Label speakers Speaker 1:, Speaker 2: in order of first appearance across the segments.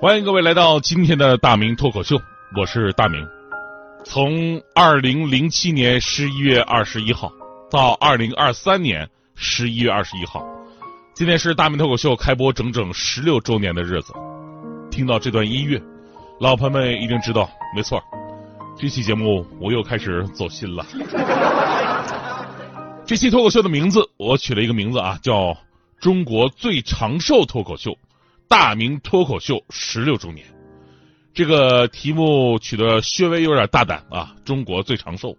Speaker 1: 欢迎各位来到今天的大明脱口秀，我是大明。从二零零七年十一月二十一号到二零二三年十一月二十一号，今天是大明脱口秀开播整整十六周年的日子。听到这段音乐，老朋友们一定知道，没错，这期节目我又开始走心了。这期脱口秀的名字我取了一个名字啊，叫《中国最长寿脱口秀》。大明脱口秀十六周年，这个题目取得稍微有点大胆啊！中国最长寿，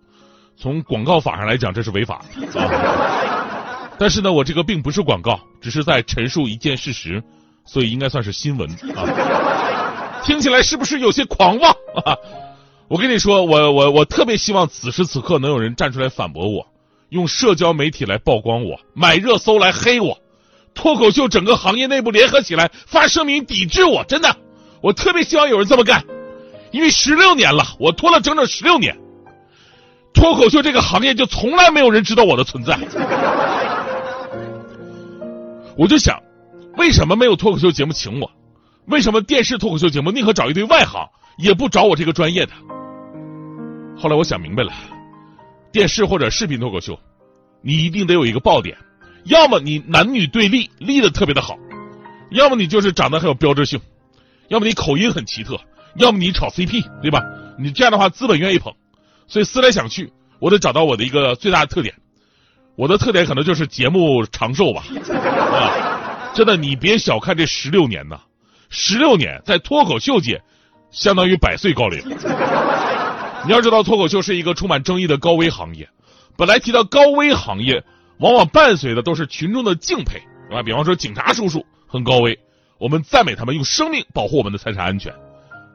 Speaker 1: 从广告法上来讲这是违法啊。但是呢，我这个并不是广告，只是在陈述一件事实，所以应该算是新闻啊。听起来是不是有些狂妄啊？我跟你说，我我我特别希望此时此刻能有人站出来反驳我，用社交媒体来曝光我，买热搜来黑我。脱口秀整个行业内部联合起来发声明抵制我，真的，我特别希望有人这么干，因为十六年了，我拖了整整十六年，脱口秀这个行业就从来没有人知道我的存在，我就想，为什么没有脱口秀节目请我？为什么电视脱口秀节目宁可找一堆外行，也不找我这个专业的？后来我想明白了，电视或者视频脱口秀，你一定得有一个爆点。要么你男女对立立的特别的好，要么你就是长得很有标志性，要么你口音很奇特，要么你炒 CP，对吧？你这样的话资本愿意捧，所以思来想去，我得找到我的一个最大的特点。我的特点可能就是节目长寿吧，啊，真的，你别小看这十六年呐，十六年在脱口秀界，相当于百岁高龄。你要知道，脱口秀是一个充满争议的高危行业，本来提到高危行业。往往伴随的都是群众的敬佩，是吧？比方说警察叔叔很高危，我们赞美他们用生命保护我们的财产安全；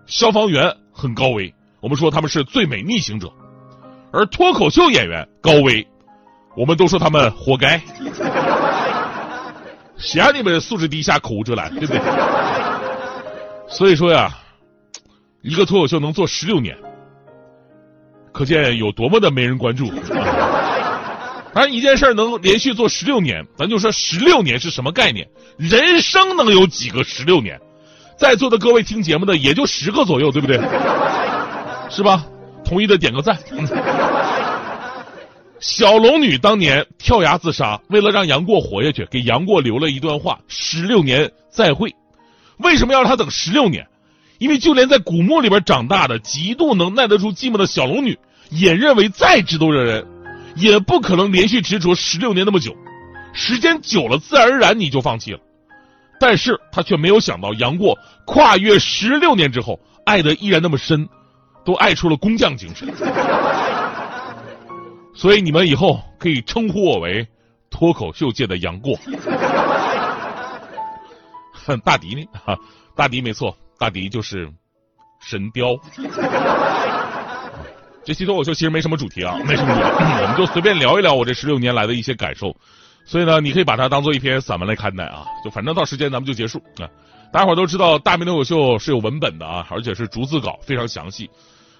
Speaker 1: 消防员很高危，我们说他们是最美逆行者；而脱口秀演员高危，我们都说他们活该。谁让你们素质低下、口无遮拦，对不对？所以说呀，一个脱口秀能做十六年，可见有多么的没人关注。当然，一件事能连续做十六年，咱就说十六年是什么概念？人生能有几个十六年？在座的各位听节目的也就十个左右，对不对？是吧？同意的点个赞。小龙女当年跳崖自杀，为了让杨过活下去，给杨过留了一段话：十六年再会。为什么要让他等十六年？因为就连在古墓里边长大的、极度能耐得住寂寞的小龙女，也认为再知道的人。也不可能连续执着十六年那么久，时间久了，自然而然你就放弃了。但是他却没有想到，杨过跨越十六年之后，爱的依然那么深，都爱出了工匠精神。所以你们以后可以称呼我为脱口秀界的杨过。哼大迪呢？哈，大迪没错，大迪就是神雕。这期脱口秀其实没什么主题啊，没什么主题，我们就随便聊一聊我这十六年来的一些感受。所以呢，你可以把它当做一篇散文来看待啊，就反正到时间咱们就结束啊。大家伙都知道，大明脱口秀是有文本的啊，而且是逐字稿，非常详细。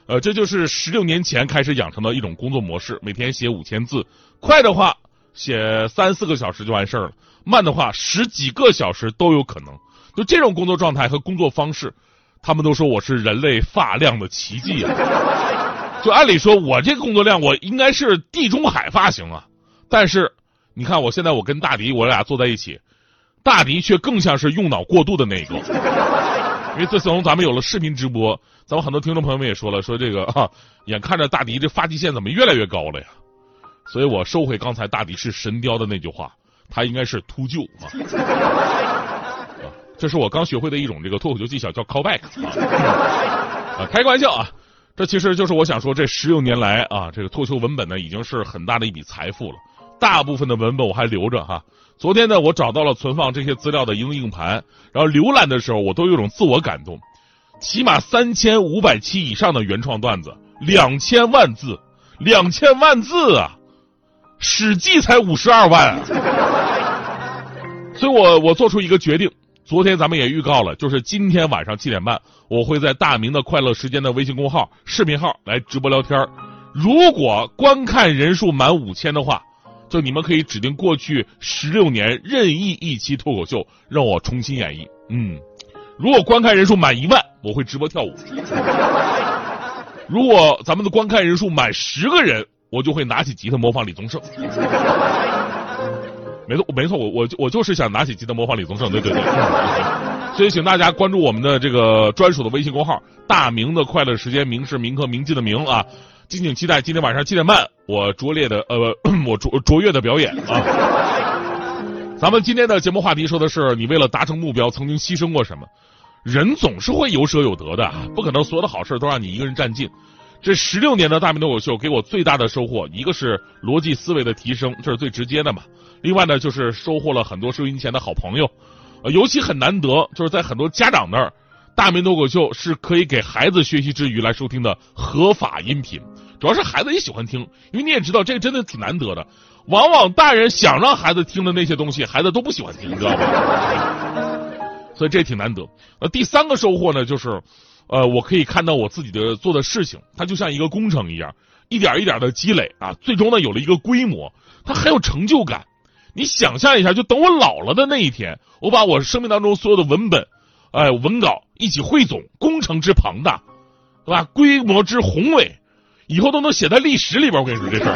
Speaker 1: 呃，这就是十六年前开始养成的一种工作模式，每天写五千字，快的话写三四个小时就完事儿了，慢的话十几个小时都有可能。就这种工作状态和工作方式，他们都说我是人类发量的奇迹啊。就按理说，我这个工作量，我应该是地中海发型啊。但是，你看我现在我跟大迪，我俩坐在一起，大迪却更像是用脑过度的那个。因为自从咱们有了视频直播，咱们很多听众朋友们也说了，说这个啊，眼看着大迪这发际线怎么越来越高了呀？所以我收回刚才大迪是神雕的那句话，他应该是秃鹫啊。这是我刚学会的一种这个脱口秀技巧，叫 callback 啊，开个玩笑啊。这其实就是我想说，这十六年来啊，这个脱口文本呢，已经是很大的一笔财富了。大部分的文本我还留着哈。昨天呢，我找到了存放这些资料的一个硬盘，然后浏览的时候，我都有种自我感动。起码三千五百期以上的原创段子，两千万字，两千万字啊！《史记》才五十二万啊！所以我我做出一个决定，昨天咱们也预告了，就是今天晚上七点半，我会在大明的快乐时间的微信公号、视频号来直播聊天如果观看人数满五千的话，就你们可以指定过去十六年任意一期脱口秀，让我重新演绎。嗯，如果观看人数满一万，我会直播跳舞。如果咱们的观看人数满十个人，我就会拿起吉他模仿李宗盛。没错，没错，我我我就是想拿起吉他模仿李宗盛。对对对。所以，请大家关注我们的这个专属的微信公号“大明的快乐时间”，明是铭刻铭记的明啊。敬请期待今天晚上七点半，我拙劣的呃，我卓卓越的表演啊！咱们今天的节目话题说的是，你为了达成目标曾经牺牲过什么？人总是会有舍有得的，不可能所有的好事都让你一个人占尽。这十六年的大明脱口秀给我最大的收获，一个是逻辑思维的提升，这是最直接的嘛。另外呢，就是收获了很多收音前的好朋友，尤其很难得，就是在很多家长那儿。大明脱口秀是可以给孩子学习之余来收听的合法音频，主要是孩子也喜欢听，因为你也知道这个真的挺难得的。往往大人想让孩子听的那些东西，孩子都不喜欢听，你知道吗？所以这挺难得。呃，第三个收获呢，就是，呃，我可以看到我自己的做的事情，它就像一个工程一样，一点一点的积累啊，最终呢有了一个规模，它很有成就感。你想象一下，就等我老了的那一天，我把我生命当中所有的文本。哎，文稿一起汇总，工程之庞大，对吧？规模之宏伟，以后都能写在历史里边。我跟你说这事儿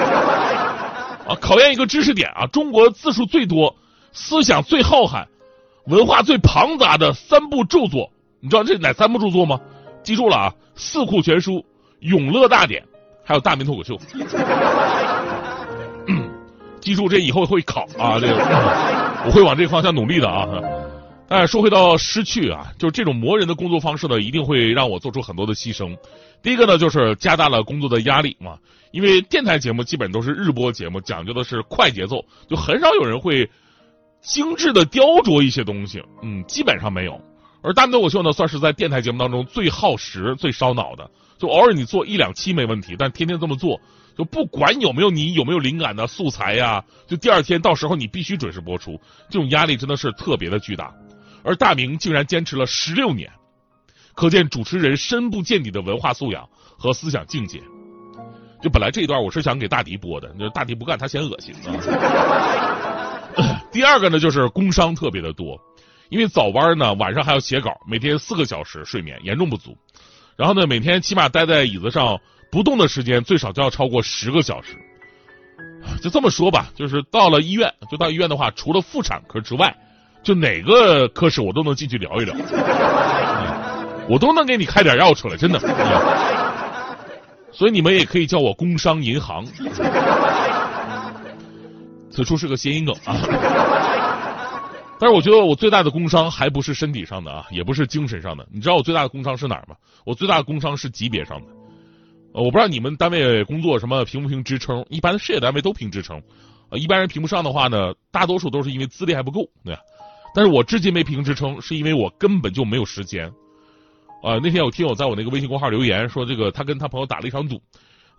Speaker 1: 啊，考验一个知识点啊。中国字数最多、思想最浩瀚、文化最庞杂的三部著作，你知道这哪三部著作吗？记住了啊，《四库全书》《永乐大典》，还有《大明脱口秀》。记住这以后会考啊，这个我会往这个方向努力的啊。哎，说回到失去啊，就是这种磨人的工作方式呢，一定会让我做出很多的牺牲。第一个呢，就是加大了工作的压力嘛，因为电台节目基本都是日播节目，讲究的是快节奏，就很少有人会精致的雕琢一些东西，嗯，基本上没有。而大明脱口秀呢，算是在电台节目当中最耗时、最烧脑的，就偶尔你做一两期没问题，但天天这么做，就不管有没有你有没有灵感的素材呀，就第二天到时候你必须准时播出，这种压力真的是特别的巨大。而大明竟然坚持了十六年，可见主持人深不见底的文化素养和思想境界。就本来这一段我是想给大迪播的，那大迪不干，他嫌恶心。第二个呢，就是工伤特别的多，因为早班呢晚上还要写稿，每天四个小时睡眠严重不足，然后呢每天起码待在椅子上不动的时间最少就要超过十个小时。就这么说吧，就是到了医院，就到医院的话，除了妇产科之外。就哪个科室我都能进去聊一聊，我都能给你开点药出来，真的。所以你们也可以叫我工商银行。此处是个谐音梗啊。但是我觉得我最大的工伤还不是身体上的啊，也不是精神上的。你知道我最大的工伤是哪儿吗？我最大的工伤是级别上的。呃，我不知道你们单位工作什么评不评职称？一般事业单位都评职称，呃，一般人评不上的话呢，大多数都是因为资历还不够，对吧？但是我至今没评职称，是因为我根本就没有时间。啊，那天有听友在我那个微信公号留言说，这个他跟他朋友打了一场赌，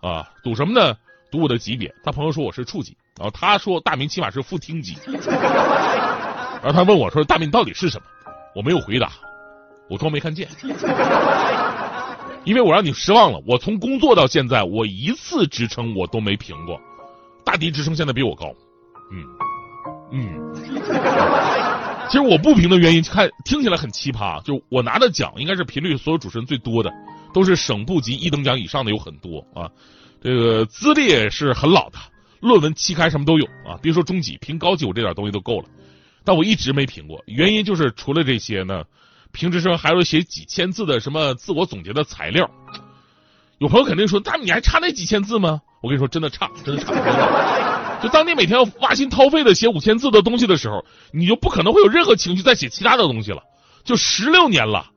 Speaker 1: 啊，赌什么呢？赌我的级别。他朋友说我是处级，然后他说大明起码是副厅级。然后他问我说大明到底是什么？我没有回答，我装没看见。因为我让你失望了，我从工作到现在，我一次职称我都没评过。大迪职称现在比我高，嗯嗯。其实我不评的原因，看听起来很奇葩，就我拿的奖应该是频率所有主持人最多的，都是省部级一等奖以上的有很多啊。这个资历也是很老的，论文、期刊什么都有啊。别说中级，评高级我这点东西都够了，但我一直没评过，原因就是除了这些呢，评职称还要写几千字的什么自我总结的材料。有朋友肯定说，那你还差那几千字吗？我跟你说，真的差，真的差。就当你每天要挖心掏肺的写五千字的东西的时候，你就不可能会有任何情绪再写其他的东西了。就十六年了，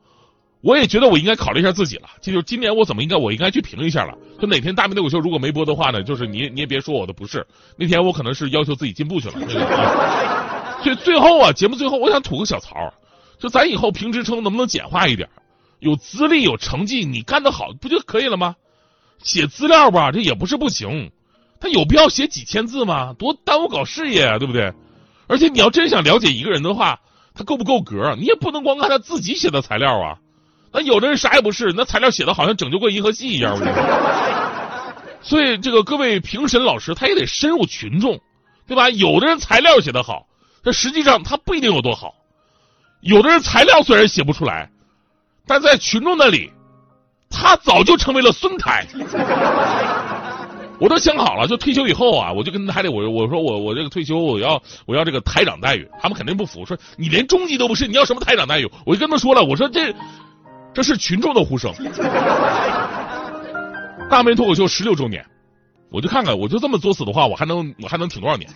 Speaker 1: 我也觉得我应该考虑一下自己了。这就是今年我怎么应该，我应该去评一下了。就哪天大明脱口秀如果没播的话呢，就是你你也别说我的不是。那天我可能是要求自己进步去了。最最后啊，节目最后我想吐个小槽，就咱以后评职称能不能简化一点？有资历、有成绩，你干得好不就可以了吗？写资料吧，这也不是不行，他有必要写几千字吗？多耽误搞事业啊，对不对？而且你要真想了解一个人的话，他够不够格，你也不能光看他自己写的材料啊。那有的人啥也不是，那材料写的好像拯救过银河系一样。所以这个各位评审老师，他也得深入群众，对吧？有的人材料写得好，但实际上他不一定有多好。有的人材料虽然写不出来，但在群众那里。他早就成为了孙台，我都想好了，就退休以后啊，我就跟台里我我说我我这个退休我要我要这个台长待遇，他们肯定不服，说你连中级都不是，你要什么台长待遇？我就跟他说了，我说这这是群众的呼声。大明脱口秀十六周年，我就看看，我就这么作死的话，我还能我还能挺多少年？